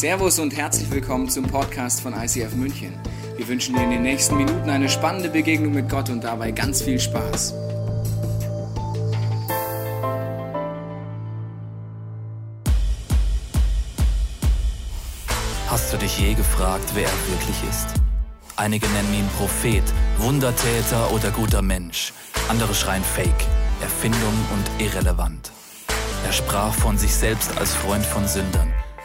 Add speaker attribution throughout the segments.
Speaker 1: Servus und herzlich willkommen zum Podcast von ICF München. Wir wünschen dir in den nächsten Minuten eine spannende Begegnung mit Gott und dabei ganz viel Spaß.
Speaker 2: Hast du dich je gefragt, wer er wirklich ist? Einige nennen ihn Prophet, Wundertäter oder guter Mensch. Andere schreien Fake, Erfindung und irrelevant. Er sprach von sich selbst als Freund von Sündern,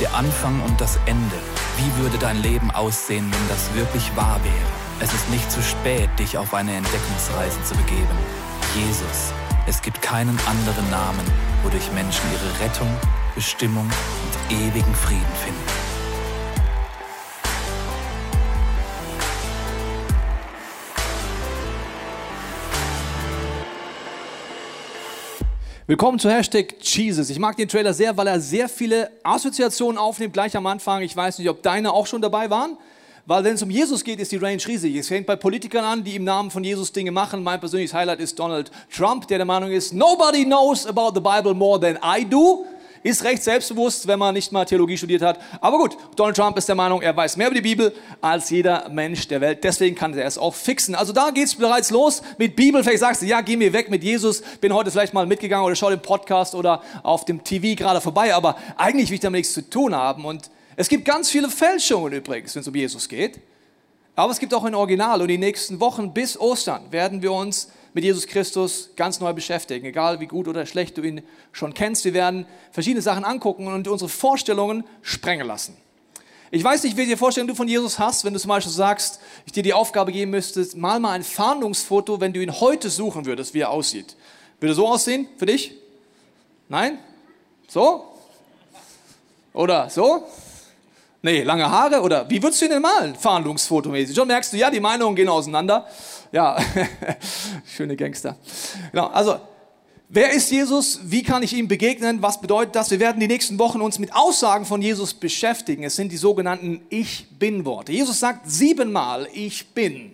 Speaker 2: Der Anfang und das Ende. Wie würde dein Leben aussehen, wenn das wirklich wahr wäre? Es ist nicht zu spät, dich auf eine Entdeckungsreise zu begeben. Jesus. Es gibt keinen anderen Namen, wodurch Menschen ihre Rettung, Bestimmung und ewigen Frieden finden.
Speaker 3: Willkommen zu Hashtag Jesus. Ich mag den Trailer sehr, weil er sehr viele Assoziationen aufnimmt gleich am Anfang. Ich weiß nicht, ob deine auch schon dabei waren. Weil wenn es um Jesus geht, ist die Range riesig. Es fängt bei Politikern an, die im Namen von Jesus Dinge machen. Mein persönliches Highlight ist Donald Trump, der der Meinung ist, nobody knows about the Bible more than I do ist recht selbstbewusst, wenn man nicht mal Theologie studiert hat. Aber gut, Donald Trump ist der Meinung, er weiß mehr über die Bibel als jeder Mensch der Welt. Deswegen kann er es auch fixen. Also da geht es bereits los mit Bibel. Vielleicht sagst du, ja, geh mir weg mit Jesus. Bin heute vielleicht mal mitgegangen oder schau den Podcast oder auf dem TV gerade vorbei. Aber eigentlich will ich damit nichts zu tun haben. Und es gibt ganz viele Fälschungen übrigens, wenn es um Jesus geht. Aber es gibt auch ein Original. Und die nächsten Wochen bis Ostern werden wir uns mit Jesus Christus ganz neu beschäftigen. Egal wie gut oder schlecht du ihn schon kennst, wir werden verschiedene Sachen angucken und unsere Vorstellungen sprengen lassen. Ich weiß nicht, welche Vorstellung du von Jesus hast, wenn du zum Beispiel sagst, ich dir die Aufgabe geben müsste, mal mal ein Fahndungsfoto, wenn du ihn heute suchen würdest, wie er aussieht. Würde er so aussehen für dich? Nein? So? Oder so? Nee, lange Haare oder wie würdest du ihn denn malen? Fahndungsfotomäßig. Schon merkst du, ja, die Meinungen gehen auseinander. Ja, schöne Gangster. Genau, also, wer ist Jesus? Wie kann ich ihm begegnen? Was bedeutet das? Wir werden die nächsten Wochen uns mit Aussagen von Jesus beschäftigen. Es sind die sogenannten Ich Bin-Worte. Jesus sagt siebenmal Ich Bin.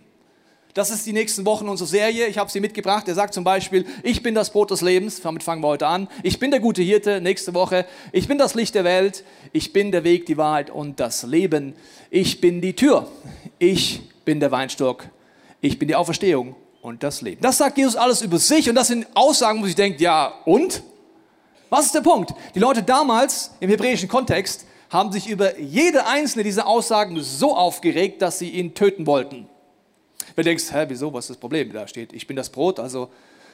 Speaker 3: Das ist die nächsten Wochen unsere Serie. Ich habe sie mitgebracht. Er sagt zum Beispiel, ich bin das Brot des Lebens. Damit fangen wir heute an. Ich bin der gute Hirte. Nächste Woche. Ich bin das Licht der Welt. Ich bin der Weg, die Wahrheit und das Leben. Ich bin die Tür. Ich bin der Weinstock ich bin die Auferstehung und das Leben. Das sagt Jesus alles über sich und das sind Aussagen, wo ich denke, ja und? Was ist der Punkt? Die Leute damals im hebräischen Kontext haben sich über jede einzelne dieser Aussagen so aufgeregt, dass sie ihn töten wollten. Wenn du denkst, hä, wieso, was ist das Problem? Da steht, ich bin das Brot, also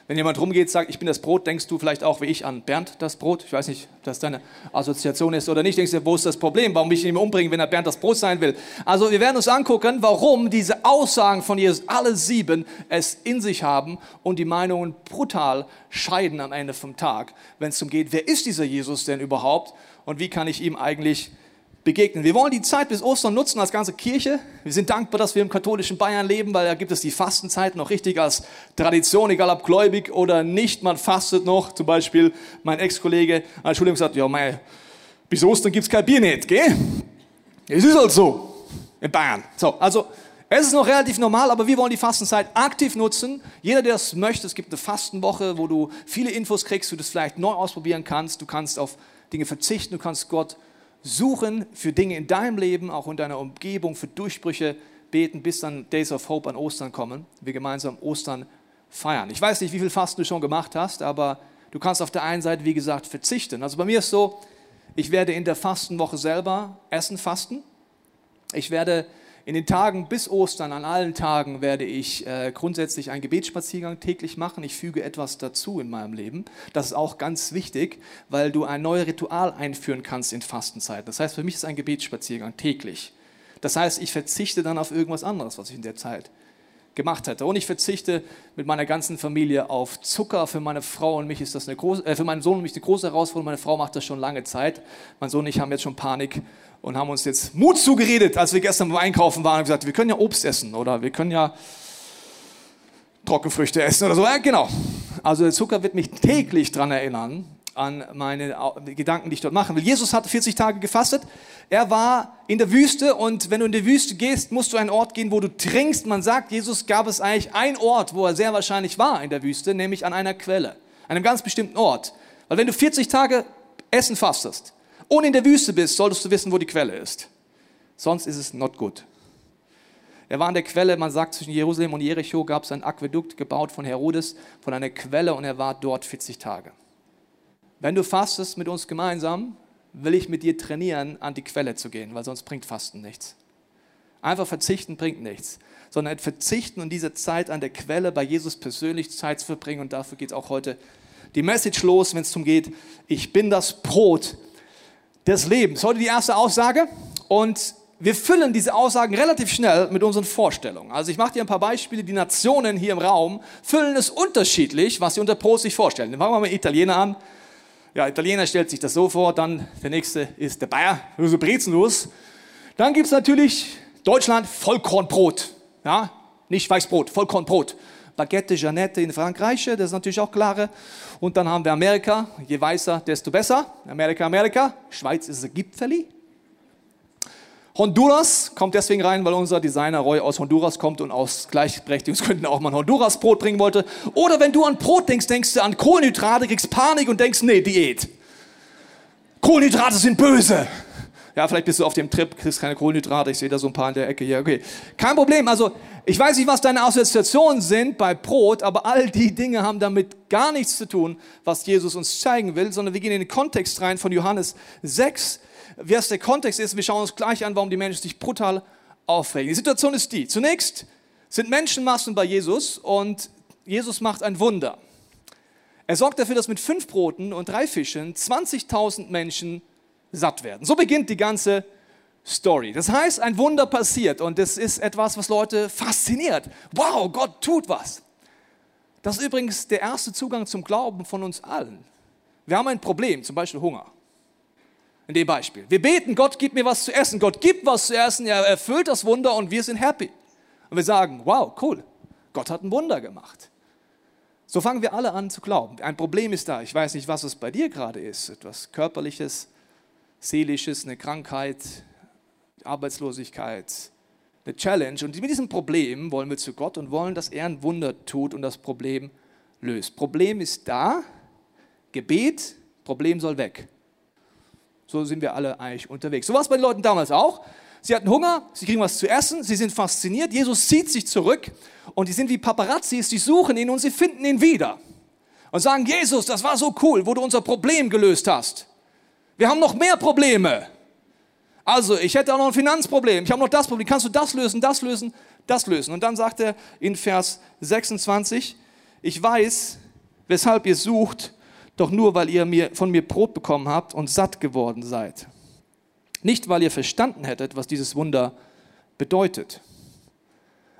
Speaker 3: wenn jemand rumgeht, sagt, ich bin das Brot, denkst du vielleicht auch wie ich an Bernd das Brot? Ich weiß nicht, ob das deine Assoziation ist oder nicht. Denkst du, wo ist das Problem? Warum will ich ihn umbringen, wenn er Bernd das Brot sein will? Also wir werden uns angucken, warum diese Aussagen von Jesus, alle sieben, es in sich haben und die Meinungen brutal scheiden am Ende vom Tag, wenn es darum geht, wer ist dieser Jesus denn überhaupt und wie kann ich ihm eigentlich begegnen. Wir wollen die Zeit bis Ostern nutzen als ganze Kirche. Wir sind dankbar, dass wir im katholischen Bayern leben, weil da gibt es die Fastenzeit noch richtig als Tradition, egal ob gläubig oder nicht. Man fastet noch. Zum Beispiel mein Ex-Kollege Schule gesagt, ja, mei, bis Ostern gibt es kein Bier nicht, gell? Es ist halt so in Bayern. So, also es ist noch relativ normal, aber wir wollen die Fastenzeit aktiv nutzen. Jeder, der es möchte, es gibt eine Fastenwoche, wo du viele Infos kriegst, du das vielleicht neu ausprobieren kannst. Du kannst auf Dinge verzichten, du kannst Gott suchen für Dinge in deinem Leben, auch in deiner Umgebung, für Durchbrüche beten, bis dann Days of Hope an Ostern kommen. Wir gemeinsam Ostern feiern. Ich weiß nicht, wie viel Fasten du schon gemacht hast, aber du kannst auf der einen Seite, wie gesagt, verzichten. Also bei mir ist so, ich werde in der Fastenwoche selber Essen fasten. Ich werde in den Tagen bis Ostern, an allen Tagen, werde ich äh, grundsätzlich einen Gebetsspaziergang täglich machen. Ich füge etwas dazu in meinem Leben. Das ist auch ganz wichtig, weil du ein neues Ritual einführen kannst in Fastenzeiten. Das heißt, für mich ist ein Gebetsspaziergang täglich. Das heißt, ich verzichte dann auf irgendwas anderes, was ich in der Zeit gemacht hätte. Und ich verzichte mit meiner ganzen Familie auf Zucker. Für meine Frau und mich ist das eine große, äh, für meinen Sohn und mich eine große Herausforderung. Meine Frau macht das schon lange Zeit. Mein Sohn und ich haben jetzt schon Panik und haben uns jetzt Mut zugeredet, als wir gestern beim Einkaufen waren und gesagt, wir können ja Obst essen oder wir können ja Trockenfrüchte essen oder so. Ja, genau. Also der Zucker wird mich täglich daran erinnern, an meine Gedanken, die ich dort machen will. Jesus hat 40 Tage gefastet. Er war in der Wüste und wenn du in die Wüste gehst, musst du einen Ort gehen, wo du trinkst. Man sagt, Jesus gab es eigentlich einen Ort, wo er sehr wahrscheinlich war in der Wüste, nämlich an einer Quelle, einem ganz bestimmten Ort. Weil wenn du 40 Tage Essen fastest und in der Wüste bist, solltest du wissen, wo die Quelle ist. Sonst ist es not good. Er war an der Quelle, man sagt, zwischen Jerusalem und Jericho gab es ein Aquädukt gebaut von Herodes, von einer Quelle und er war dort 40 Tage. Wenn du fastest mit uns gemeinsam, will ich mit dir trainieren, an die Quelle zu gehen, weil sonst bringt Fasten nichts. Einfach verzichten bringt nichts, sondern verzichten und diese Zeit an der Quelle bei Jesus persönlich Zeit zu verbringen. Und dafür geht auch heute die Message los, wenn es darum geht, ich bin das Brot des Lebens. Heute die erste Aussage und wir füllen diese Aussagen relativ schnell mit unseren Vorstellungen. Also ich mache dir ein paar Beispiele. Die Nationen hier im Raum füllen es unterschiedlich, was sie unter Brot sich vorstellen. Dann fangen wir mal mit Italiener an. Ja, Italiener stellt sich das so vor, dann der nächste ist der Bayer, so brezenlos. Dann gibt es natürlich Deutschland Vollkornbrot. Ja, nicht Weißbrot, Vollkornbrot. Baguette Jeannette in Frankreich, das ist natürlich auch klare. Und dann haben wir Amerika, je weißer, desto besser. Amerika, Amerika. Schweiz ist ein Gipfeli. Honduras kommt deswegen rein, weil unser Designer Roy aus Honduras kommt und aus Gleichberechtigungsgründen auch mal ein Honduras-Brot bringen wollte. Oder wenn du an Brot denkst, denkst du an Kohlenhydrate, kriegst Panik und denkst, nee, Diät. Kohlenhydrate sind böse. Ja, vielleicht bist du auf dem Trip, kriegst keine Kohlenhydrate. Ich sehe da so ein paar in der Ecke hier. Okay, kein Problem. Also, ich weiß nicht, was deine Assoziationen sind bei Brot, aber all die Dinge haben damit gar nichts zu tun, was Jesus uns zeigen will, sondern wir gehen in den Kontext rein von Johannes 6, was der Kontext ist. Wir schauen uns gleich an, warum die Menschen sich brutal aufregen. Die Situation ist die. Zunächst sind Menschenmassen bei Jesus und Jesus macht ein Wunder. Er sorgt dafür, dass mit fünf Broten und drei Fischen 20.000 Menschen satt werden. So beginnt die ganze Story. Das heißt, ein Wunder passiert und das ist etwas, was Leute fasziniert. Wow, Gott tut was. Das ist übrigens der erste Zugang zum Glauben von uns allen. Wir haben ein Problem, zum Beispiel Hunger in dem Beispiel. Wir beten, Gott gibt mir was zu essen. Gott gibt was zu essen, er erfüllt das Wunder und wir sind happy. Und wir sagen, wow, cool, Gott hat ein Wunder gemacht. So fangen wir alle an zu glauben. Ein Problem ist da. Ich weiß nicht, was es bei dir gerade ist. Etwas Körperliches, Seelisches, eine Krankheit, Arbeitslosigkeit, eine Challenge. Und mit diesem Problem wollen wir zu Gott und wollen, dass er ein Wunder tut und das Problem löst. Problem ist da, Gebet, Problem soll weg. So sind wir alle eigentlich unterwegs. So war es bei den Leuten damals auch. Sie hatten Hunger, sie kriegen was zu essen, sie sind fasziniert. Jesus zieht sich zurück und die sind wie Paparazzis, die suchen ihn und sie finden ihn wieder. Und sagen, Jesus, das war so cool, wo du unser Problem gelöst hast. Wir haben noch mehr Probleme. Also, ich hätte auch noch ein Finanzproblem, ich habe noch das Problem. Kannst du das lösen, das lösen, das lösen? Und dann sagt er in Vers 26, ich weiß, weshalb ihr sucht, doch nur weil ihr mir, von mir Brot bekommen habt und satt geworden seid. Nicht, weil ihr verstanden hättet, was dieses Wunder bedeutet.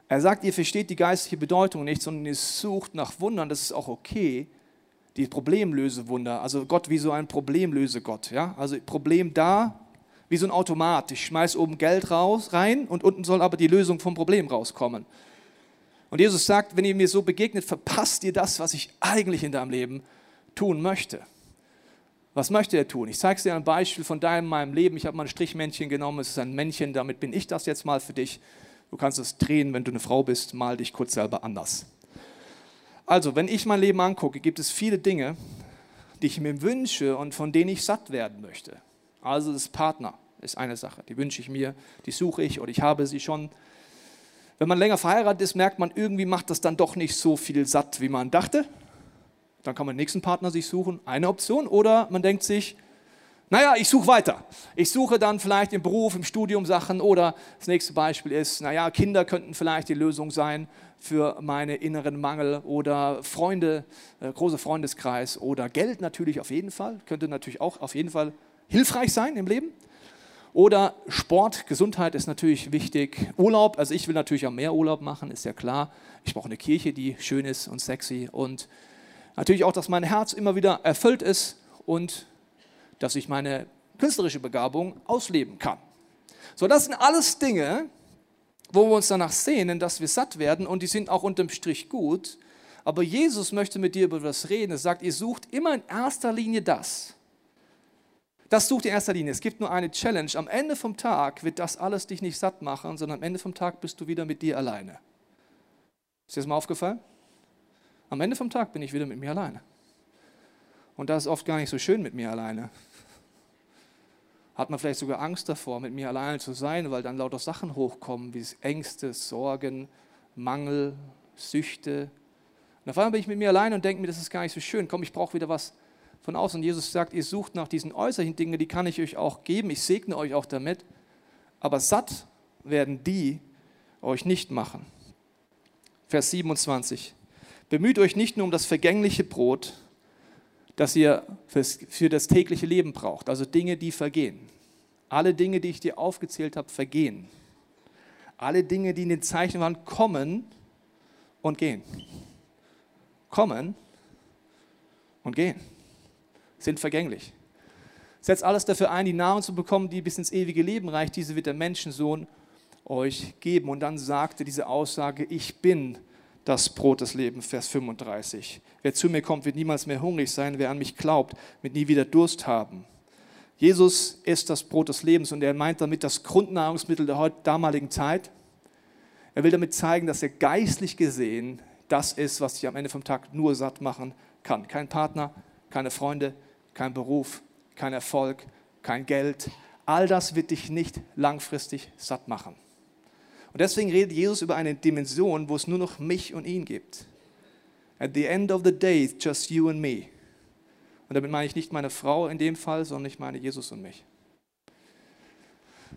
Speaker 3: Er sagt, ihr versteht die geistliche Bedeutung nicht, sondern ihr sucht nach Wundern. Das ist auch okay. Die Problemlösewunder. Also Gott wie so ein Problemlösegott. Ja? Also Problem da, wie so ein Automat. Ich schmeiß oben Geld raus, rein und unten soll aber die Lösung vom Problem rauskommen. Und Jesus sagt, wenn ihr mir so begegnet, verpasst ihr das, was ich eigentlich in deinem Leben tun möchte. Was möchte er tun? Ich zeige dir ein Beispiel von deinem, meinem Leben. Ich habe mal ein Strichmännchen genommen. Es ist ein Männchen, damit bin ich das jetzt mal für dich. Du kannst es drehen, wenn du eine Frau bist, mal dich kurz selber anders. Also, wenn ich mein Leben angucke, gibt es viele Dinge, die ich mir wünsche und von denen ich satt werden möchte. Also das Partner ist eine Sache, die wünsche ich mir, die suche ich oder ich habe sie schon. Wenn man länger verheiratet ist, merkt man, irgendwie macht das dann doch nicht so viel satt, wie man dachte. Dann kann man den nächsten Partner sich suchen, eine Option. Oder man denkt sich, naja, ich suche weiter. Ich suche dann vielleicht im Beruf, im Studium Sachen. Oder das nächste Beispiel ist, naja, Kinder könnten vielleicht die Lösung sein für meine inneren Mangel. Oder Freunde, äh, großer Freundeskreis. Oder Geld natürlich auf jeden Fall. Könnte natürlich auch auf jeden Fall hilfreich sein im Leben. Oder Sport, Gesundheit ist natürlich wichtig. Urlaub, also ich will natürlich auch mehr Urlaub machen, ist ja klar. Ich brauche eine Kirche, die schön ist und sexy. Und natürlich auch, dass mein Herz immer wieder erfüllt ist und dass ich meine künstlerische Begabung ausleben kann. So, das sind alles Dinge, wo wir uns danach sehnen, dass wir satt werden und die sind auch unterm Strich gut. Aber Jesus möchte mit dir über das reden. Er sagt, ihr sucht immer in erster Linie das. Das sucht in erster Linie. Es gibt nur eine Challenge. Am Ende vom Tag wird das alles dich nicht satt machen, sondern am Ende vom Tag bist du wieder mit dir alleine. Ist dir das mal aufgefallen? Am Ende vom Tag bin ich wieder mit mir alleine. Und das ist oft gar nicht so schön mit mir alleine. Hat man vielleicht sogar Angst davor, mit mir alleine zu sein, weil dann lauter Sachen hochkommen, wie Ängste, Sorgen, Mangel, Süchte. Und auf einmal bin ich mit mir alleine und denke mir, das ist gar nicht so schön. Komm, ich brauche wieder was von außen. Und Jesus sagt, ihr sucht nach diesen äußerlichen Dingen, die kann ich euch auch geben. Ich segne euch auch damit. Aber satt werden die euch nicht machen. Vers 27. Bemüht euch nicht nur um das vergängliche Brot, das ihr für das tägliche Leben braucht, also Dinge, die vergehen. Alle Dinge, die ich dir aufgezählt habe, vergehen. Alle Dinge, die in den Zeichen waren, kommen und gehen. Kommen und gehen. Sind vergänglich. Setzt alles dafür ein, die Nahrung zu bekommen, die bis ins ewige Leben reicht. Diese wird der Menschensohn euch geben. Und dann sagte diese Aussage, ich bin das Brot des Lebens, Vers 35. Wer zu mir kommt, wird niemals mehr hungrig sein. Wer an mich glaubt, wird nie wieder Durst haben. Jesus ist das Brot des Lebens und er meint damit das Grundnahrungsmittel der damaligen Zeit. Er will damit zeigen, dass er geistlich gesehen das ist, was dich am Ende vom Tag nur satt machen kann. Kein Partner, keine Freunde, kein Beruf, kein Erfolg, kein Geld. All das wird dich nicht langfristig satt machen. Und deswegen redet Jesus über eine Dimension, wo es nur noch mich und ihn gibt. At the end of the day, just you and me. Und damit meine ich nicht meine Frau in dem Fall, sondern ich meine Jesus und mich.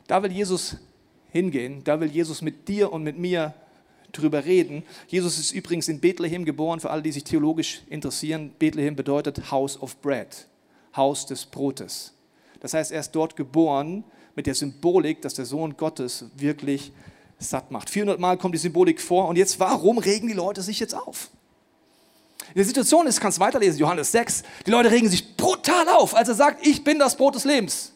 Speaker 3: Da will Jesus hingehen, da will Jesus mit dir und mit mir drüber reden. Jesus ist übrigens in Bethlehem geboren, für alle, die sich theologisch interessieren. Bethlehem bedeutet House of Bread, Haus des Brotes. Das heißt, er ist dort geboren mit der Symbolik, dass der Sohn Gottes wirklich satt macht. 400 Mal kommt die Symbolik vor und jetzt, warum regen die Leute sich jetzt auf? In der Situation ist, kannst weiterlesen, Johannes 6, die Leute regen sich brutal auf, als er sagt, ich bin das Brot des Lebens.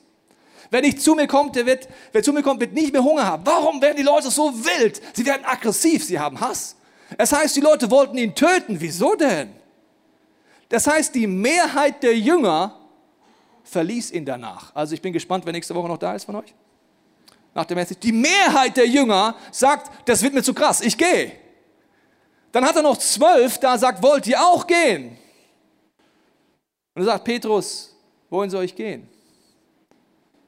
Speaker 3: Wer nicht zu mir kommt, der wird, wer zu mir kommt, wird nicht mehr Hunger haben. Warum werden die Leute so wild? Sie werden aggressiv, sie haben Hass. Es heißt, die Leute wollten ihn töten. Wieso denn? Das heißt, die Mehrheit der Jünger verließ ihn danach. Also ich bin gespannt, wer nächste Woche noch da ist von euch nach der Message, die Mehrheit der Jünger sagt, das wird mir zu krass, ich gehe. Dann hat er noch zwölf, da sagt, wollt ihr auch gehen? Und er sagt, Petrus, wohin soll ich gehen?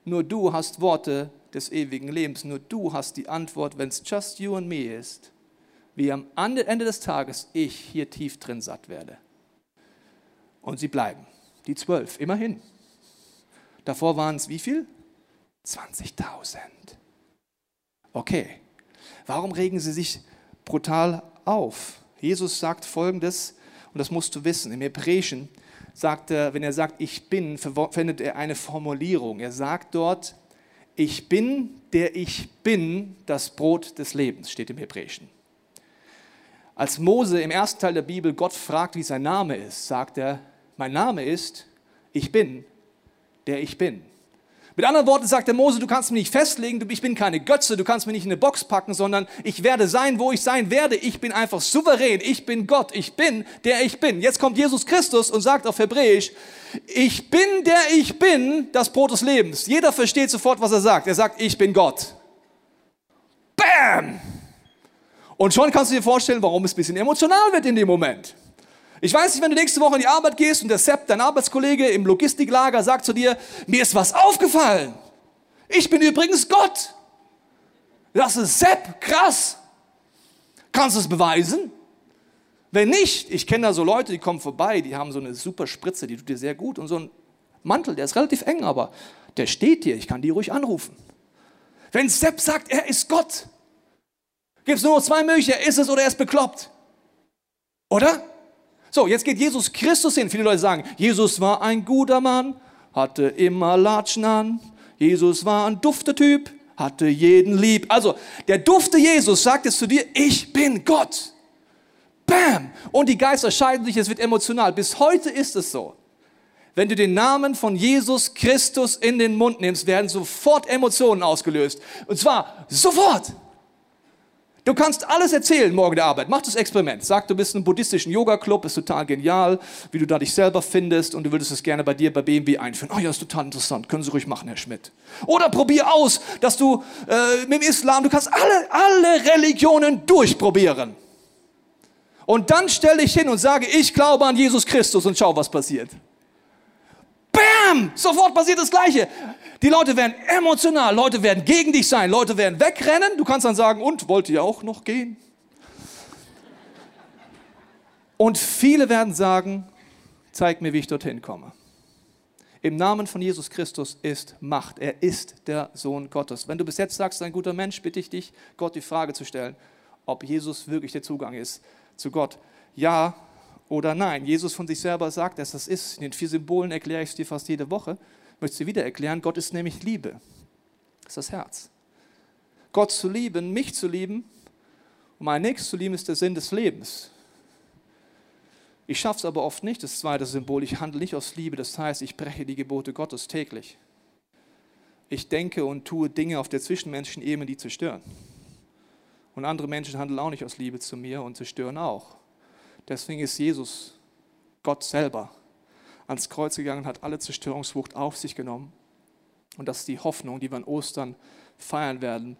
Speaker 3: Nur du hast Worte des ewigen Lebens, nur du hast die Antwort, wenn es just you and me ist, wie am Ende des Tages ich hier tief drin satt werde. Und sie bleiben, die zwölf, immerhin. Davor waren es wie viel? 20.000. Okay, warum regen sie sich brutal auf? Jesus sagt folgendes, und das musst du wissen, im Hebräischen sagt er, wenn er sagt, ich bin, verwendet er eine Formulierung. Er sagt dort, ich bin, der ich bin, das Brot des Lebens, steht im Hebräischen. Als Mose im ersten Teil der Bibel Gott fragt, wie sein Name ist, sagt er, mein Name ist, ich bin, der ich bin. Mit anderen Worten sagt der Mose, du kannst mich nicht festlegen, ich bin keine Götze, du kannst mich nicht in eine Box packen, sondern ich werde sein, wo ich sein werde. Ich bin einfach souverän, ich bin Gott, ich bin, der ich bin. Jetzt kommt Jesus Christus und sagt auf Hebräisch, ich bin, der ich bin, das Brot des Lebens. Jeder versteht sofort, was er sagt. Er sagt, ich bin Gott. Bam! Und schon kannst du dir vorstellen, warum es ein bisschen emotional wird in dem Moment. Ich weiß nicht, wenn du nächste Woche in die Arbeit gehst und der Sepp, dein Arbeitskollege im Logistiklager, sagt zu dir, mir ist was aufgefallen. Ich bin übrigens Gott. Das ist Sepp, krass. Kannst du es beweisen? Wenn nicht, ich kenne da so Leute, die kommen vorbei, die haben so eine super Spritze, die tut dir sehr gut und so ein Mantel, der ist relativ eng, aber der steht dir, ich kann die ruhig anrufen. Wenn Sepp sagt, er ist Gott, gibt es nur noch zwei Möglichkeiten, er ist es oder er ist bekloppt. Oder? So, jetzt geht Jesus Christus hin. Viele Leute sagen, Jesus war ein guter Mann, hatte immer Latschen an. Jesus war ein Duftetyp, hatte jeden lieb. Also, der dufte Jesus sagt jetzt zu dir, ich bin Gott. Bam! Und die Geister scheiden sich, es wird emotional. Bis heute ist es so. Wenn du den Namen von Jesus Christus in den Mund nimmst, werden sofort Emotionen ausgelöst. Und zwar sofort. Du kannst alles erzählen morgen der Arbeit. Mach das Experiment. Sag, du bist in einem buddhistischen Yoga-Club, ist total genial, wie du da dich selber findest und du würdest es gerne bei dir bei BMW einführen. Oh ja, ist total interessant. Können Sie ruhig machen, Herr Schmidt. Oder probier aus, dass du äh, mit dem Islam, du kannst alle, alle Religionen durchprobieren. Und dann stell dich hin und sage, ich glaube an Jesus Christus und schau, was passiert. Bam! Sofort passiert das Gleiche. Die Leute werden emotional, Leute werden gegen dich sein, Leute werden wegrennen. Du kannst dann sagen, und wollt ihr auch noch gehen? Und viele werden sagen, zeig mir, wie ich dorthin komme. Im Namen von Jesus Christus ist Macht. Er ist der Sohn Gottes. Wenn du bis jetzt sagst, ein guter Mensch, bitte ich dich, Gott die Frage zu stellen, ob Jesus wirklich der Zugang ist zu Gott. Ja oder nein. Jesus von sich selber sagt, dass das ist. In den vier Symbolen erkläre ich es dir fast jede Woche möchte sie wieder erklären, Gott ist nämlich Liebe. Das ist das Herz. Gott zu lieben, mich zu lieben und mein Nächsten zu lieben, ist der Sinn des Lebens. Ich schaffe es aber oft nicht, das zweite Symbol, ich handle nicht aus Liebe, das heißt, ich breche die Gebote Gottes täglich. Ich denke und tue Dinge auf der zwischenmenschlichen Ebene, die zerstören. Und andere Menschen handeln auch nicht aus Liebe zu mir und zerstören auch. Deswegen ist Jesus Gott selber ans Kreuz gegangen, hat alle Zerstörungswucht auf sich genommen. Und das ist die Hoffnung, die wir an Ostern feiern werden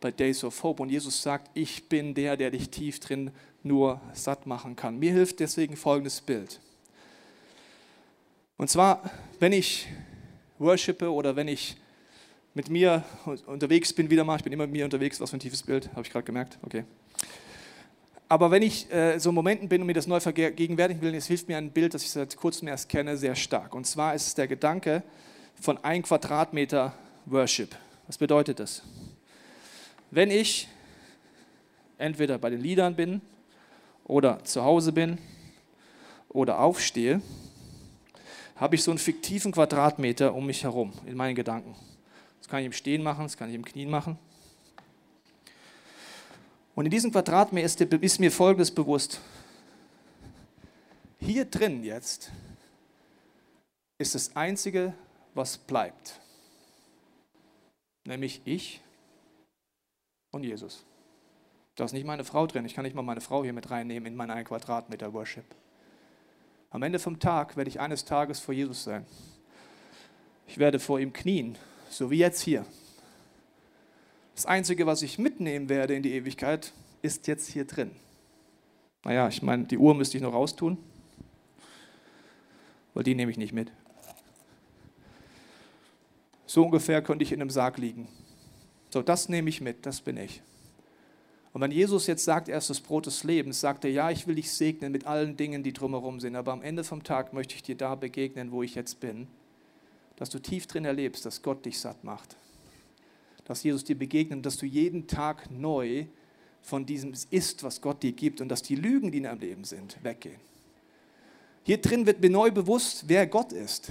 Speaker 3: bei Days of Hope. Und Jesus sagt, ich bin der, der dich tief drin nur satt machen kann. Mir hilft deswegen folgendes Bild. Und zwar, wenn ich worshipe oder wenn ich mit mir unterwegs bin, wieder mal, ich bin immer mit mir unterwegs, was für ein tiefes Bild, habe ich gerade gemerkt, okay. Aber wenn ich äh, so in Momenten bin und mir das neu vergegenwärtigen will, es hilft mir ein Bild, das ich seit kurzem erst kenne, sehr stark. Und zwar ist es der Gedanke von ein Quadratmeter Worship. Was bedeutet das? Wenn ich entweder bei den Liedern bin oder zu Hause bin oder aufstehe, habe ich so einen fiktiven Quadratmeter um mich herum in meinen Gedanken. Das kann ich im Stehen machen, das kann ich im Knien machen. Und in diesem Quadratmeter ist mir Folgendes bewusst. Hier drin jetzt ist das Einzige, was bleibt. Nämlich ich und Jesus. Da ist nicht meine Frau drin. Ich kann nicht mal meine Frau hier mit reinnehmen in meinen 1 Quadratmeter Worship. Am Ende vom Tag werde ich eines Tages vor Jesus sein. Ich werde vor ihm knien, so wie jetzt hier. Das Einzige, was ich mitnehmen werde in die Ewigkeit, ist jetzt hier drin. Naja, ich meine, die Uhr müsste ich noch raustun, weil die nehme ich nicht mit. So ungefähr könnte ich in einem Sarg liegen. So, das nehme ich mit, das bin ich. Und wenn Jesus jetzt sagt, er ist das Brot des Lebens, sagt er, ja, ich will dich segnen mit allen Dingen, die drumherum sind, aber am Ende vom Tag möchte ich dir da begegnen, wo ich jetzt bin, dass du tief drin erlebst, dass Gott dich satt macht dass Jesus dir begegnet, dass du jeden Tag neu von diesem ist, was Gott dir gibt und dass die Lügen, die in deinem Leben sind, weggehen. Hier drin wird mir neu bewusst, wer Gott ist.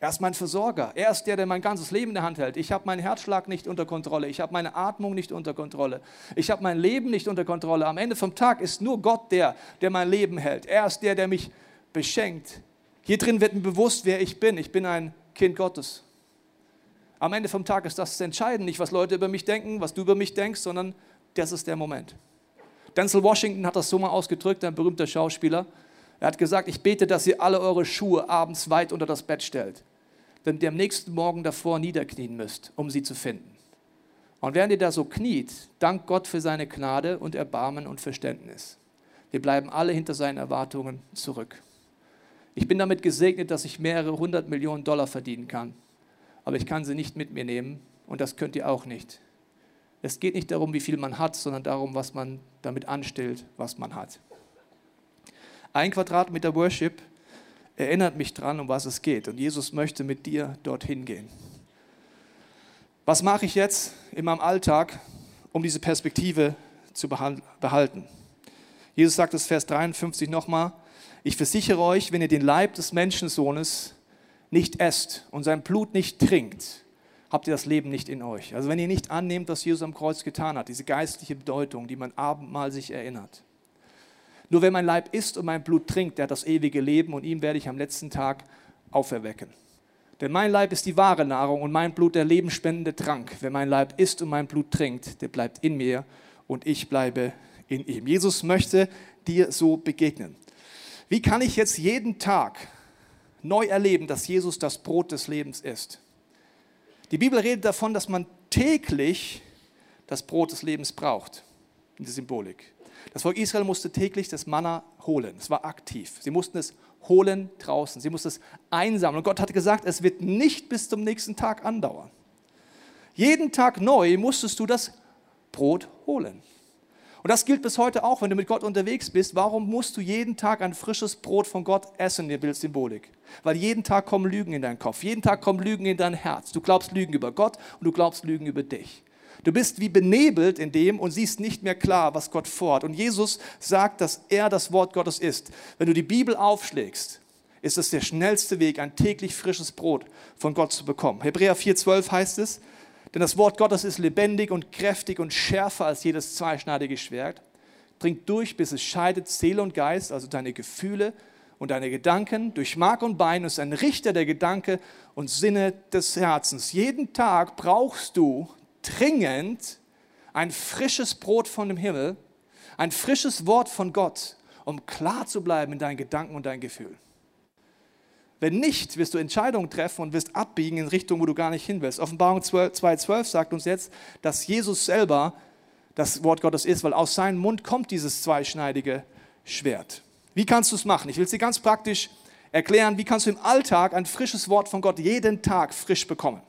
Speaker 3: Er ist mein Versorger. Er ist der, der mein ganzes Leben in der Hand hält. Ich habe meinen Herzschlag nicht unter Kontrolle. Ich habe meine Atmung nicht unter Kontrolle. Ich habe mein Leben nicht unter Kontrolle. Am Ende vom Tag ist nur Gott der, der mein Leben hält. Er ist der, der mich beschenkt. Hier drin wird mir bewusst, wer ich bin. Ich bin ein Kind Gottes. Am Ende vom Tag ist das entscheidend, nicht was Leute über mich denken, was du über mich denkst, sondern das ist der Moment. Denzel Washington hat das so mal ausgedrückt, ein berühmter Schauspieler. Er hat gesagt, ich bete, dass ihr alle eure Schuhe abends weit unter das Bett stellt, damit ihr am nächsten Morgen davor niederknien müsst, um sie zu finden. Und während ihr da so kniet, dankt Gott für seine Gnade und Erbarmen und Verständnis. Wir bleiben alle hinter seinen Erwartungen zurück. Ich bin damit gesegnet, dass ich mehrere hundert Millionen Dollar verdienen kann aber ich kann sie nicht mit mir nehmen und das könnt ihr auch nicht. Es geht nicht darum, wie viel man hat, sondern darum, was man damit anstellt, was man hat. Ein Quadratmeter Worship erinnert mich daran, um was es geht. Und Jesus möchte mit dir dorthin gehen. Was mache ich jetzt in meinem Alltag, um diese Perspektive zu behalten? Jesus sagt es Vers 53 nochmal. Ich versichere euch, wenn ihr den Leib des Menschensohnes nicht esst und sein Blut nicht trinkt, habt ihr das Leben nicht in euch. Also wenn ihr nicht annehmt, was Jesus am Kreuz getan hat, diese geistliche Bedeutung, die man Abendmahl sich erinnert. Nur wer mein Leib isst und mein Blut trinkt, der hat das ewige Leben und ihm werde ich am letzten Tag auferwecken. Denn mein Leib ist die wahre Nahrung und mein Blut der lebenspendende Trank. Wer mein Leib isst und mein Blut trinkt, der bleibt in mir und ich bleibe in ihm. Jesus möchte dir so begegnen. Wie kann ich jetzt jeden Tag neu erleben, dass Jesus das Brot des Lebens ist? Die Bibel redet davon, dass man täglich das Brot des Lebens braucht, in der Symbolik. Das Volk Israel musste täglich das Manna holen. Es war aktiv. Sie mussten es holen draußen. Sie mussten es einsammeln. Und Gott hatte gesagt, es wird nicht bis zum nächsten Tag andauern. Jeden Tag neu musstest du das Brot holen. Und das gilt bis heute auch, wenn du mit Gott unterwegs bist. Warum musst du jeden Tag ein frisches Brot von Gott essen, in der Symbolik? Weil jeden Tag kommen Lügen in deinen Kopf, jeden Tag kommen Lügen in dein Herz. Du glaubst Lügen über Gott und du glaubst Lügen über dich. Du bist wie benebelt in dem und siehst nicht mehr klar, was Gott vorhat. Und Jesus sagt, dass er das Wort Gottes ist. Wenn du die Bibel aufschlägst, ist es der schnellste Weg, ein täglich frisches Brot von Gott zu bekommen. Hebräer 4,12 heißt es, denn das Wort Gottes ist lebendig und kräftig und schärfer als jedes zweischneidige Schwert, dringt durch, bis es scheidet Seele und Geist, also deine Gefühle und deine Gedanken, durch Mark und Bein und ist ein Richter der Gedanke und Sinne des Herzens. Jeden Tag brauchst du dringend ein frisches Brot von dem Himmel, ein frisches Wort von Gott, um klar zu bleiben in deinen Gedanken und deinen Gefühlen. Wenn nicht, wirst du Entscheidungen treffen und wirst abbiegen in Richtung, wo du gar nicht hin willst. Offenbarung 2,12 sagt uns jetzt, dass Jesus selber das Wort Gottes ist, weil aus seinem Mund kommt dieses zweischneidige Schwert. Wie kannst du es machen? Ich will es dir ganz praktisch erklären. Wie kannst du im Alltag ein frisches Wort von Gott jeden Tag frisch bekommen?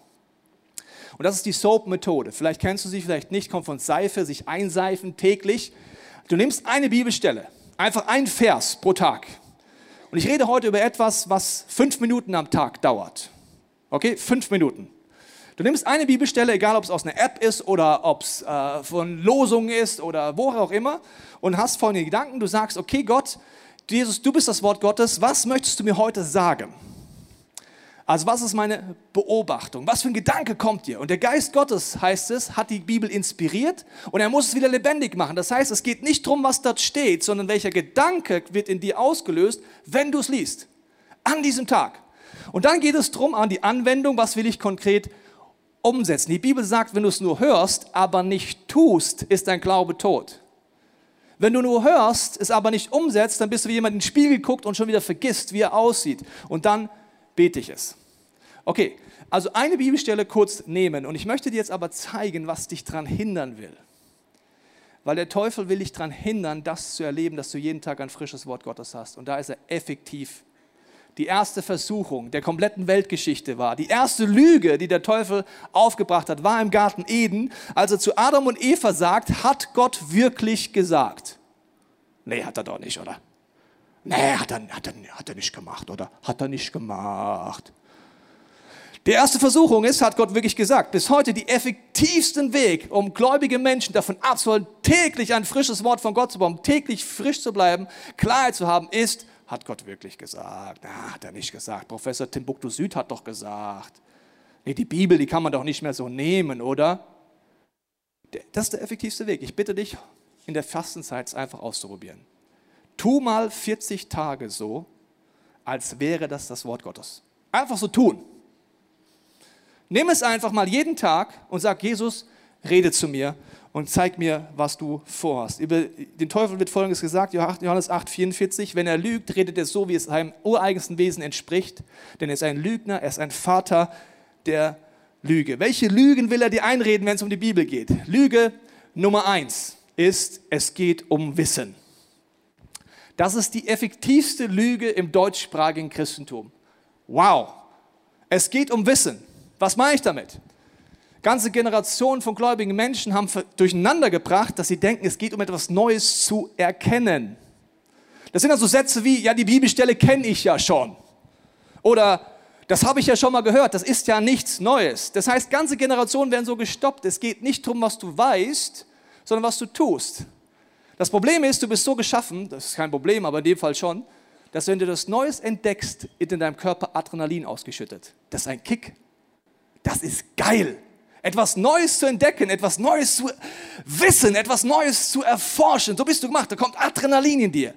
Speaker 3: Und das ist die Soap-Methode. Vielleicht kennst du sie, vielleicht nicht. Kommt von Seife, sich einseifen täglich. Du nimmst eine Bibelstelle, einfach ein Vers pro Tag. Und ich rede heute über etwas, was fünf Minuten am Tag dauert. Okay, fünf Minuten. Du nimmst eine Bibelstelle, egal ob es aus einer App ist oder ob es äh, von Losungen ist oder wo auch immer, und hast folgende Gedanken. Du sagst, okay, Gott, Jesus, du bist das Wort Gottes. Was möchtest du mir heute sagen? Also was ist meine Beobachtung? Was für ein Gedanke kommt dir? Und der Geist Gottes, heißt es, hat die Bibel inspiriert und er muss es wieder lebendig machen. Das heißt, es geht nicht darum, was dort steht, sondern welcher Gedanke wird in dir ausgelöst, wenn du es liest. An diesem Tag. Und dann geht es darum, an die Anwendung, was will ich konkret umsetzen. Die Bibel sagt, wenn du es nur hörst, aber nicht tust, ist dein Glaube tot. Wenn du nur hörst, es aber nicht umsetzt, dann bist du wie jemand in den Spiegel guckt und schon wieder vergisst, wie er aussieht. Und dann bete ich es. Okay, also eine Bibelstelle kurz nehmen und ich möchte dir jetzt aber zeigen, was dich daran hindern will. Weil der Teufel will dich daran hindern, das zu erleben, dass du jeden Tag ein frisches Wort Gottes hast. Und da ist er effektiv. Die erste Versuchung der kompletten Weltgeschichte war, die erste Lüge, die der Teufel aufgebracht hat, war im Garten Eden, als er zu Adam und Eva sagt, hat Gott wirklich gesagt? Nee, hat er doch nicht, oder? Nee, hat er, hat, er, hat er nicht gemacht, oder? Hat er nicht gemacht. Die erste Versuchung ist, hat Gott wirklich gesagt, bis heute die effektivsten Weg, um gläubige Menschen davon abzuhalten, täglich ein frisches Wort von Gott zu bekommen, täglich frisch zu bleiben, Klarheit zu haben, ist, hat Gott wirklich gesagt? Na, hat er nicht gesagt. Professor Timbuktu Süd hat doch gesagt. Nee, die Bibel, die kann man doch nicht mehr so nehmen, oder? Das ist der effektivste Weg. Ich bitte dich, in der Fastenzeit es einfach auszuprobieren. Tu mal 40 Tage so, als wäre das das Wort Gottes. Einfach so tun. Nimm es einfach mal jeden Tag und sag, Jesus, rede zu mir und zeig mir, was du vorhast. Über den Teufel wird Folgendes gesagt, Johannes 8, 44, wenn er lügt, redet er so, wie es seinem ureigensten Wesen entspricht, denn er ist ein Lügner, er ist ein Vater der Lüge. Welche Lügen will er dir einreden, wenn es um die Bibel geht? Lüge Nummer eins ist, es geht um Wissen. Das ist die effektivste Lüge im deutschsprachigen Christentum. Wow, es geht um Wissen. Was meine ich damit? Ganze Generationen von gläubigen Menschen haben durcheinander gebracht, dass sie denken, es geht um etwas Neues zu erkennen. Das sind also Sätze wie, ja, die Bibelstelle kenne ich ja schon. Oder das habe ich ja schon mal gehört, das ist ja nichts Neues. Das heißt, ganze Generationen werden so gestoppt. Es geht nicht darum, was du weißt, sondern was du tust. Das Problem ist, du bist so geschaffen, das ist kein Problem, aber in dem Fall schon, dass wenn du das Neues entdeckst, in deinem Körper Adrenalin ausgeschüttet. Das ist ein Kick. Das ist geil. Etwas Neues zu entdecken, etwas Neues zu wissen, etwas Neues zu erforschen. So bist du gemacht. Da kommt Adrenalin in dir.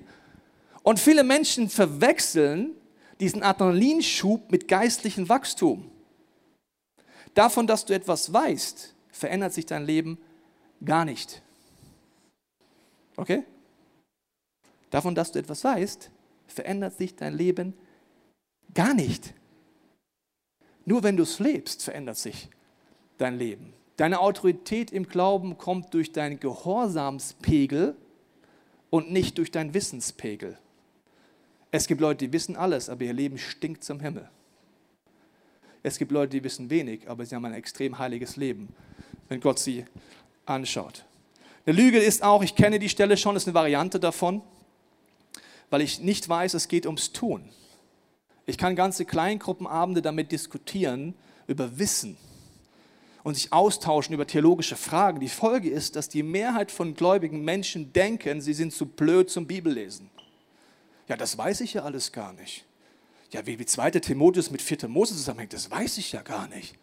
Speaker 3: Und viele Menschen verwechseln diesen Adrenalinschub mit geistlichem Wachstum. Davon, dass du etwas weißt, verändert sich dein Leben gar nicht. Okay? Davon, dass du etwas weißt, verändert sich dein Leben gar nicht. Nur wenn du es lebst, verändert sich dein Leben. Deine Autorität im Glauben kommt durch deinen Gehorsamspegel und nicht durch deinen Wissenspegel. Es gibt Leute, die wissen alles, aber ihr Leben stinkt zum Himmel. Es gibt Leute, die wissen wenig, aber sie haben ein extrem heiliges Leben, wenn Gott sie anschaut. Eine Lüge ist auch, ich kenne die Stelle schon, ist eine Variante davon, weil ich nicht weiß, es geht ums Tun. Ich kann ganze Kleingruppenabende damit diskutieren, über Wissen und sich austauschen über theologische Fragen. Die Folge ist, dass die Mehrheit von gläubigen Menschen denken, sie sind zu blöd zum Bibellesen. Ja, das weiß ich ja alles gar nicht. Ja, wie, wie 2. Timotheus mit 4. Mose zusammenhängt, das weiß ich ja gar nicht.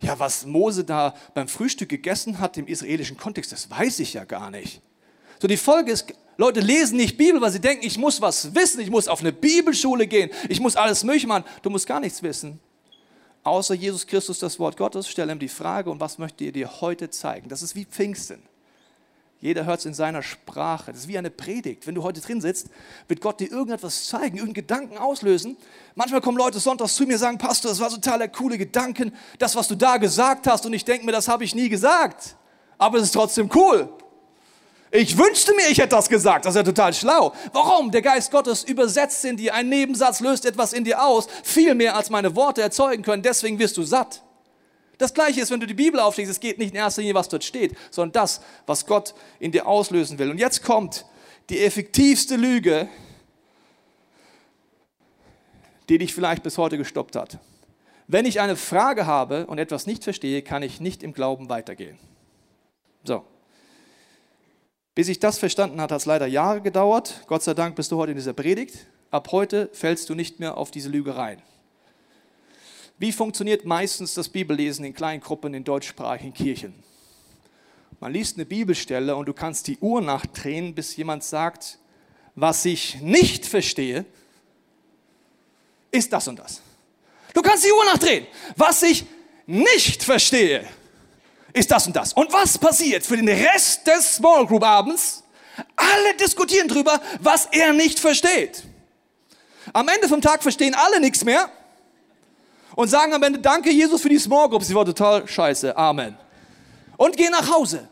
Speaker 3: Ja, was Mose da beim Frühstück gegessen hat im israelischen Kontext, das weiß ich ja gar nicht. So, die Folge ist, Leute lesen nicht Bibel, weil sie denken, ich muss was wissen, ich muss auf eine Bibelschule gehen, ich muss alles möglich machen. Du musst gar nichts wissen. Außer Jesus Christus, das Wort Gottes, stell ihm die Frage, und was möchte er dir heute zeigen? Das ist wie Pfingsten. Jeder hört es in seiner Sprache. Das ist wie eine Predigt. Wenn du heute drin sitzt, wird Gott dir irgendetwas zeigen, irgendeinen Gedanken auslösen. Manchmal kommen Leute sonntags zu mir und sagen, Pastor, das war total der coole Gedanken, das, was du da gesagt hast. Und ich denke mir, das habe ich nie gesagt. Aber es ist trotzdem cool. Ich wünschte mir, ich hätte das gesagt. Das ist ja total schlau. Warum? Der Geist Gottes übersetzt in dir. Ein Nebensatz löst etwas in dir aus. Viel mehr, als meine Worte erzeugen können. Deswegen wirst du satt. Das gleiche ist, wenn du die Bibel aufschlägst, es geht nicht in erster Linie, was dort steht, sondern das, was Gott in dir auslösen will. Und jetzt kommt die effektivste Lüge, die dich vielleicht bis heute gestoppt hat. Wenn ich eine Frage habe und etwas nicht verstehe, kann ich nicht im Glauben weitergehen. So. Bis ich das verstanden habe, hat es leider Jahre gedauert. Gott sei Dank bist du heute in dieser Predigt. Ab heute fällst du nicht mehr auf diese Lüge rein. Wie funktioniert meistens das Bibellesen in kleinen Gruppen in deutschsprachigen Kirchen? Man liest eine Bibelstelle und du kannst die Uhr nachdrehen, bis jemand sagt, was ich nicht verstehe, ist das und das. Du kannst die Uhr nachdrehen. Was ich nicht verstehe, ist das und das. Und was passiert für den Rest des Small Group Abends? Alle diskutieren darüber, was er nicht versteht. Am Ende vom Tag verstehen alle nichts mehr und sagen am Ende, danke Jesus für die Small Group, sie war total scheiße, Amen. Und gehen nach Hause.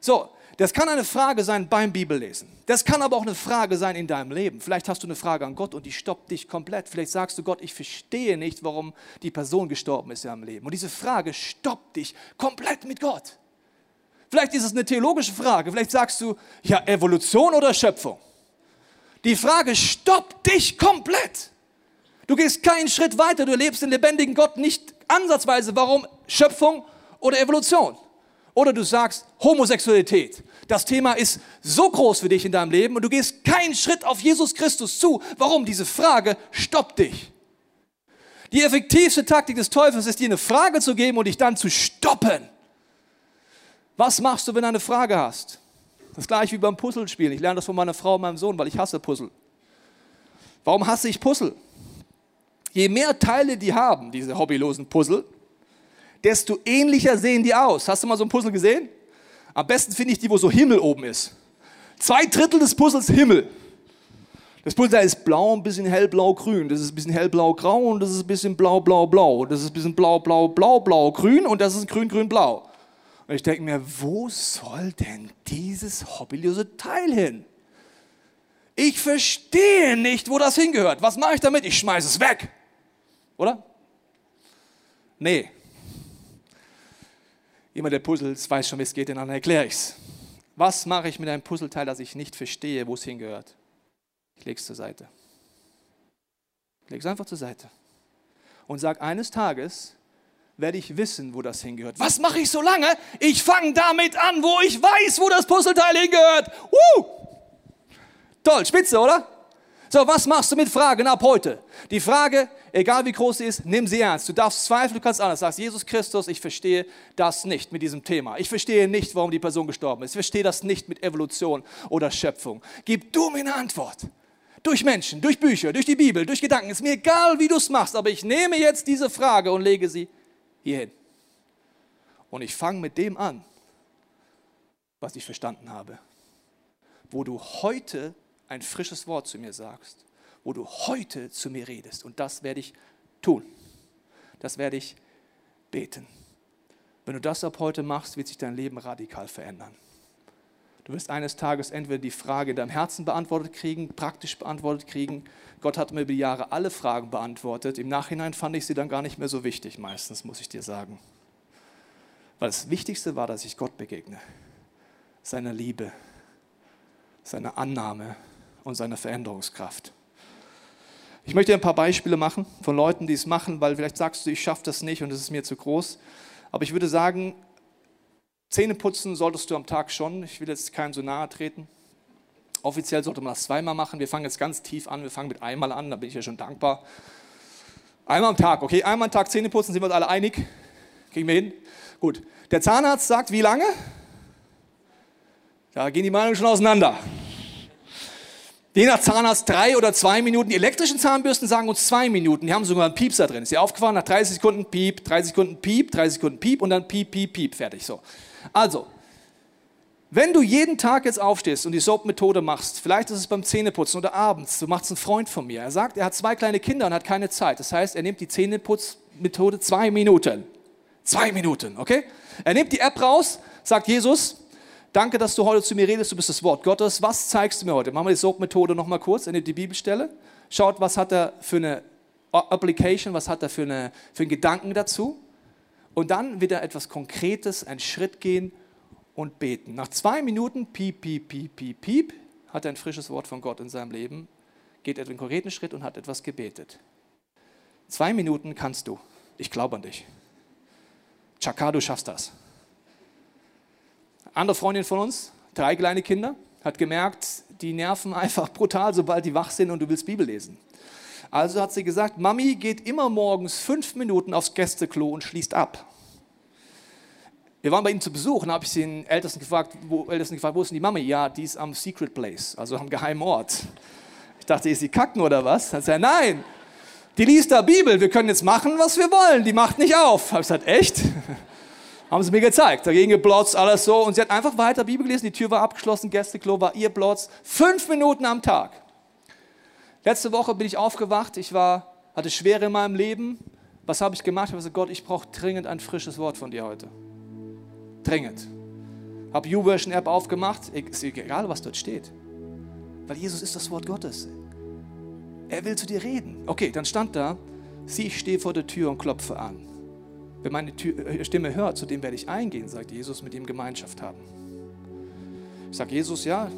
Speaker 3: So, das kann eine Frage sein beim Bibellesen. Das kann aber auch eine Frage sein in deinem Leben. Vielleicht hast du eine Frage an Gott und die stoppt dich komplett. Vielleicht sagst du Gott, ich verstehe nicht, warum die Person gestorben ist in deinem Leben. Und diese Frage stoppt dich komplett mit Gott. Vielleicht ist es eine theologische Frage. Vielleicht sagst du, ja, Evolution oder Schöpfung. Die Frage stoppt dich komplett. Du gehst keinen Schritt weiter, du erlebst den lebendigen Gott nicht ansatzweise. Warum Schöpfung oder Evolution? Oder du sagst Homosexualität. Das Thema ist so groß für dich in deinem Leben und du gehst keinen Schritt auf Jesus Christus zu. Warum? Diese Frage stoppt dich. Die effektivste Taktik des Teufels ist, dir eine Frage zu geben und dich dann zu stoppen. Was machst du, wenn du eine Frage hast? Das gleiche wie beim Puzzlespielen. Ich lerne das von meiner Frau und meinem Sohn, weil ich hasse Puzzle. Warum hasse ich Puzzle? Je mehr Teile die haben, diese hobbylosen Puzzle, desto ähnlicher sehen die aus. Hast du mal so ein Puzzle gesehen? Am besten finde ich die, wo so Himmel oben ist. Zwei Drittel des Puzzles Himmel. Das Puzzle ist blau, ein bisschen hellblau-grün, das ist ein bisschen hellblau-grau und das ist ein bisschen blau-blau-blau. Das ist ein bisschen blau-blau-blau-blau-grün und das ist grün-grün-blau. Und ich denke mir, wo soll denn dieses hobbylose Teil hin? Ich verstehe nicht, wo das hingehört. Was mache ich damit? Ich schmeiße es weg. Oder? Nee. Jemand, der puzzelt, weiß schon, wie es geht, dann erkläre ich es. Was mache ich mit einem Puzzleteil, das ich nicht verstehe, wo es hingehört? Ich lege es zur Seite. Ich lege es einfach zur Seite. Und sage, eines Tages werde ich wissen, wo das hingehört. Was mache ich so lange? Ich fange damit an, wo ich weiß, wo das Puzzleteil hingehört. Uh! Toll, spitze, oder? So, was machst du mit Fragen ab heute? Die Frage egal wie groß sie ist, nimm sie ernst. Du darfst zweifeln, du kannst anders. Sagst, Jesus Christus, ich verstehe das nicht mit diesem Thema. Ich verstehe nicht, warum die Person gestorben ist. Ich verstehe das nicht mit Evolution oder Schöpfung. Gib du mir eine Antwort. Durch Menschen, durch Bücher, durch die Bibel, durch Gedanken. Ist mir egal, wie du es machst, aber ich nehme jetzt diese Frage und lege sie hierhin. Und ich fange mit dem an, was ich verstanden habe. Wo du heute ein frisches Wort zu mir sagst, wo du heute zu mir redest. Und das werde ich tun. Das werde ich beten. Wenn du das ab heute machst, wird sich dein Leben radikal verändern. Du wirst eines Tages entweder die Frage in deinem Herzen beantwortet kriegen, praktisch beantwortet kriegen. Gott hat mir über die Jahre alle Fragen beantwortet. Im Nachhinein fand ich sie dann gar nicht mehr so wichtig, meistens, muss ich dir sagen. Weil das Wichtigste war, dass ich Gott begegne. Seiner Liebe, seiner Annahme und seiner Veränderungskraft. Ich möchte ein paar Beispiele machen von Leuten, die es machen, weil vielleicht sagst du, ich schaffe das nicht und es ist mir zu groß. Aber ich würde sagen, Zähne putzen solltest du am Tag schon. Ich will jetzt keinem so nahe treten. Offiziell sollte man das zweimal machen. Wir fangen jetzt ganz tief an. Wir fangen mit einmal an, da bin ich ja schon dankbar. Einmal am Tag, okay? Einmal am Tag Zähne putzen, sind wir uns alle einig? Kriegen wir hin? Gut. Der Zahnarzt sagt, wie lange? Da gehen die Meinungen schon auseinander. Je nach Zahnarzt drei oder zwei Minuten. Die elektrischen Zahnbürsten sagen uns zwei Minuten. Die haben sogar einen Piepser drin. Ist dir aufgefallen? Nach 30 Sekunden Piep, 30 Sekunden Piep, 30 Sekunden Piep und dann Piep, Piep, Piep. Fertig. So. Also, wenn du jeden Tag jetzt aufstehst und die Soap-Methode machst, vielleicht ist es beim Zähneputzen oder abends, du machst einen Freund von mir. Er sagt, er hat zwei kleine Kinder und hat keine Zeit. Das heißt, er nimmt die Zähneputzmethode zwei Minuten. Zwei Minuten, okay? Er nimmt die App raus, sagt Jesus, Danke, dass du heute zu mir redest, du bist das Wort Gottes. Was zeigst du mir heute? Machen wir die Soap-Methode nochmal kurz, in die Bibelstelle. Schaut, was hat er für eine Application, was hat er für, eine, für einen Gedanken dazu. Und dann wird er etwas Konkretes, einen Schritt gehen und beten. Nach zwei Minuten, piep, piep, piep, piep, piep, hat er ein frisches Wort von Gott in seinem Leben, geht den konkreten Schritt und hat etwas gebetet. Zwei Minuten kannst du. Ich glaube an dich. Chaka, du schaffst das andere Freundin von uns, drei kleine Kinder, hat gemerkt, die nerven einfach brutal, sobald die wach sind und du willst Bibel lesen. Also hat sie gesagt, Mami geht immer morgens fünf Minuten aufs Gästeklo und schließt ab. Wir waren bei ihm zu Besuch und habe ich den Ältesten gefragt, wo, Ältesten gefragt, wo ist denn die Mami? Ja, die ist am Secret Place, also am geheimen Ort. Ich dachte, ist sie kacken oder was? Hat er nein, die liest da Bibel, wir können jetzt machen, was wir wollen, die macht nicht auf. Habe ich gesagt, echt? Haben sie mir gezeigt. Dagegen geblotzt, alles so. Und sie hat einfach weiter Bibel gelesen. Die Tür war abgeschlossen, Gästeklo war ihr Blotz. Fünf Minuten am Tag. Letzte Woche bin ich aufgewacht. Ich war, hatte Schwere in meinem Leben. Was habe ich gemacht? Ich habe gesagt, Gott, ich brauche dringend ein frisches Wort von dir heute. Dringend. Habe YouVersion App aufgemacht. Ist egal, was dort steht. Weil Jesus ist das Wort Gottes. Er will zu dir reden. Okay, dann stand da, sieh, ich stehe vor der Tür und klopfe an. Wer meine äh, Stimme hört, zu dem werde ich eingehen, sagt Jesus, mit ihm Gemeinschaft haben. Ich sage Jesus, ja,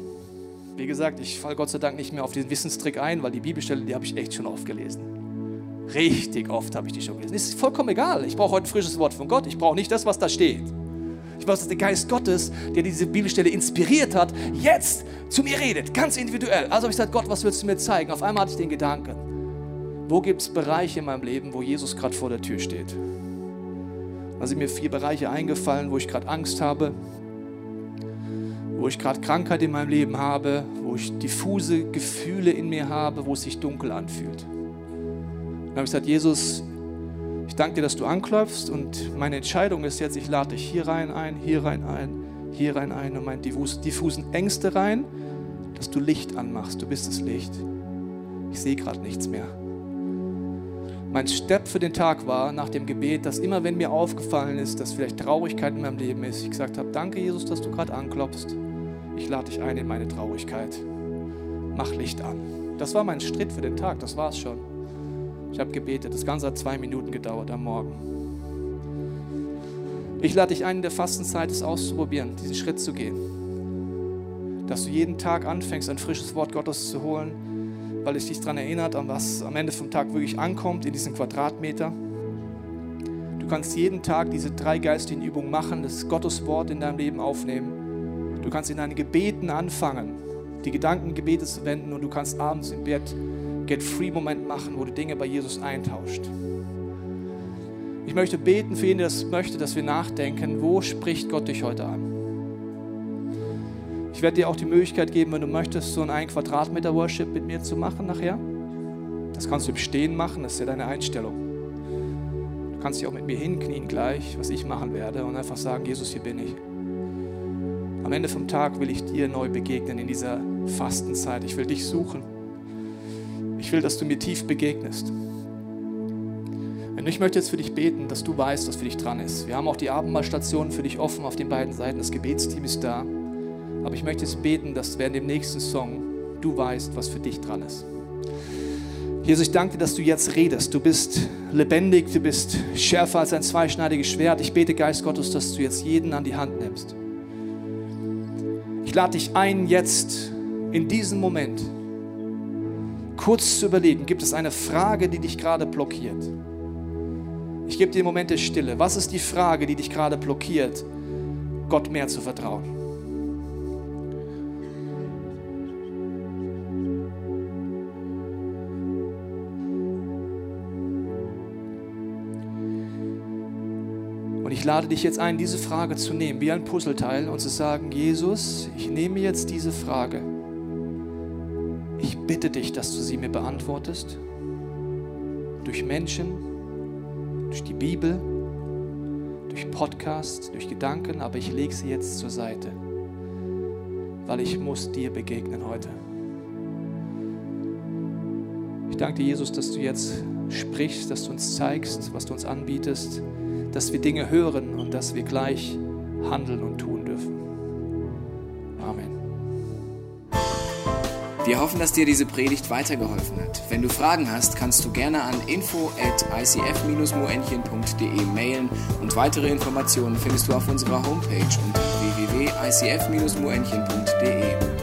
Speaker 3: wie gesagt, ich falle Gott sei Dank nicht mehr auf diesen Wissenstrick ein, weil die Bibelstelle, die habe ich echt schon oft gelesen. Richtig oft habe ich die schon gelesen. Ist vollkommen egal. Ich brauche heute ein frisches Wort von Gott. Ich brauche nicht das, was da steht. Ich weiß, dass der Geist Gottes, der diese Bibelstelle inspiriert hat, jetzt zu mir redet, ganz individuell. Also habe ich gesagt, Gott, was willst du mir zeigen? Auf einmal hatte ich den Gedanken, wo gibt es Bereiche in meinem Leben, wo Jesus gerade vor der Tür steht? Da sind mir vier Bereiche eingefallen, wo ich gerade Angst habe, wo ich gerade Krankheit in meinem Leben habe, wo ich diffuse Gefühle in mir habe, wo es sich dunkel anfühlt. Dann habe ich gesagt, Jesus, ich danke dir, dass du anklopfst und meine Entscheidung ist jetzt, ich lade dich hier rein ein, hier rein ein, hier rein ein und meine diffusen Ängste rein, dass du Licht anmachst. Du bist das Licht. Ich sehe gerade nichts mehr mein Step für den Tag war nach dem Gebet, dass immer wenn mir aufgefallen ist, dass vielleicht Traurigkeit in meinem Leben ist, ich gesagt habe, danke Jesus, dass du gerade anklopfst. Ich lade dich ein in meine Traurigkeit. Mach Licht an. Das war mein Schritt für den Tag, das war es schon. Ich habe gebetet, das Ganze hat zwei Minuten gedauert am Morgen. Ich lade dich ein, in der Fastenzeit es auszuprobieren, diesen Schritt zu gehen. Dass du jeden Tag anfängst, ein frisches Wort Gottes zu holen, weil es dich daran erinnert, an was am Ende vom Tag wirklich ankommt, in diesen Quadratmeter. Du kannst jeden Tag diese drei geistigen Übungen machen, das Gotteswort in deinem Leben aufnehmen. Du kannst in deinen Gebeten anfangen, die Gedankengebete zu wenden und du kannst abends im Bett Get-Free-Moment machen, wo du Dinge bei Jesus eintauscht. Ich möchte beten für jeden, der das möchte, dass wir nachdenken, wo spricht Gott dich heute an? Ich werde dir auch die Möglichkeit geben, wenn du möchtest, so ein 1 Quadratmeter Worship mit mir zu machen nachher. Das kannst du im Stehen machen, das ist ja deine Einstellung. Du kannst dich auch mit mir hinknien gleich, was ich machen werde, und einfach sagen, Jesus, hier bin ich. Am Ende vom Tag will ich dir neu begegnen in dieser Fastenzeit. Ich will dich suchen. Ich will, dass du mir tief begegnest. Und ich möchte jetzt für dich beten, dass du weißt, was für dich dran ist. Wir haben auch die Abendmahlstation für dich offen auf den beiden Seiten. Das Gebetsteam ist da. Aber ich möchte jetzt beten, dass während dem nächsten Song du weißt, was für dich dran ist. Jesus, ich danke dir, dass du jetzt redest. Du bist lebendig, du bist schärfer als ein zweischneidiges Schwert. Ich bete, Geist Gottes, dass du jetzt jeden an die Hand nimmst. Ich lade dich ein, jetzt in diesem Moment kurz zu überlegen, gibt es eine Frage, die dich gerade blockiert? Ich gebe dir Momente Stille. Was ist die Frage, die dich gerade blockiert, Gott mehr zu vertrauen? Ich lade dich jetzt ein, diese Frage zu nehmen, wie ein Puzzleteil und zu sagen, Jesus, ich nehme jetzt diese Frage. Ich bitte dich, dass du sie mir beantwortest. Durch Menschen, durch die Bibel, durch Podcasts, durch Gedanken, aber ich lege sie jetzt zur Seite, weil ich muss dir begegnen heute. Ich danke dir, Jesus, dass du jetzt sprichst, dass du uns zeigst, was du uns anbietest dass wir Dinge hören und dass wir gleich handeln und tun dürfen. Amen.
Speaker 1: Wir hoffen, dass dir diese Predigt weitergeholfen hat. Wenn du Fragen hast, kannst du gerne an info at icf-moenchen.de mailen und weitere Informationen findest du auf unserer Homepage unter www.icf-moenchen.de.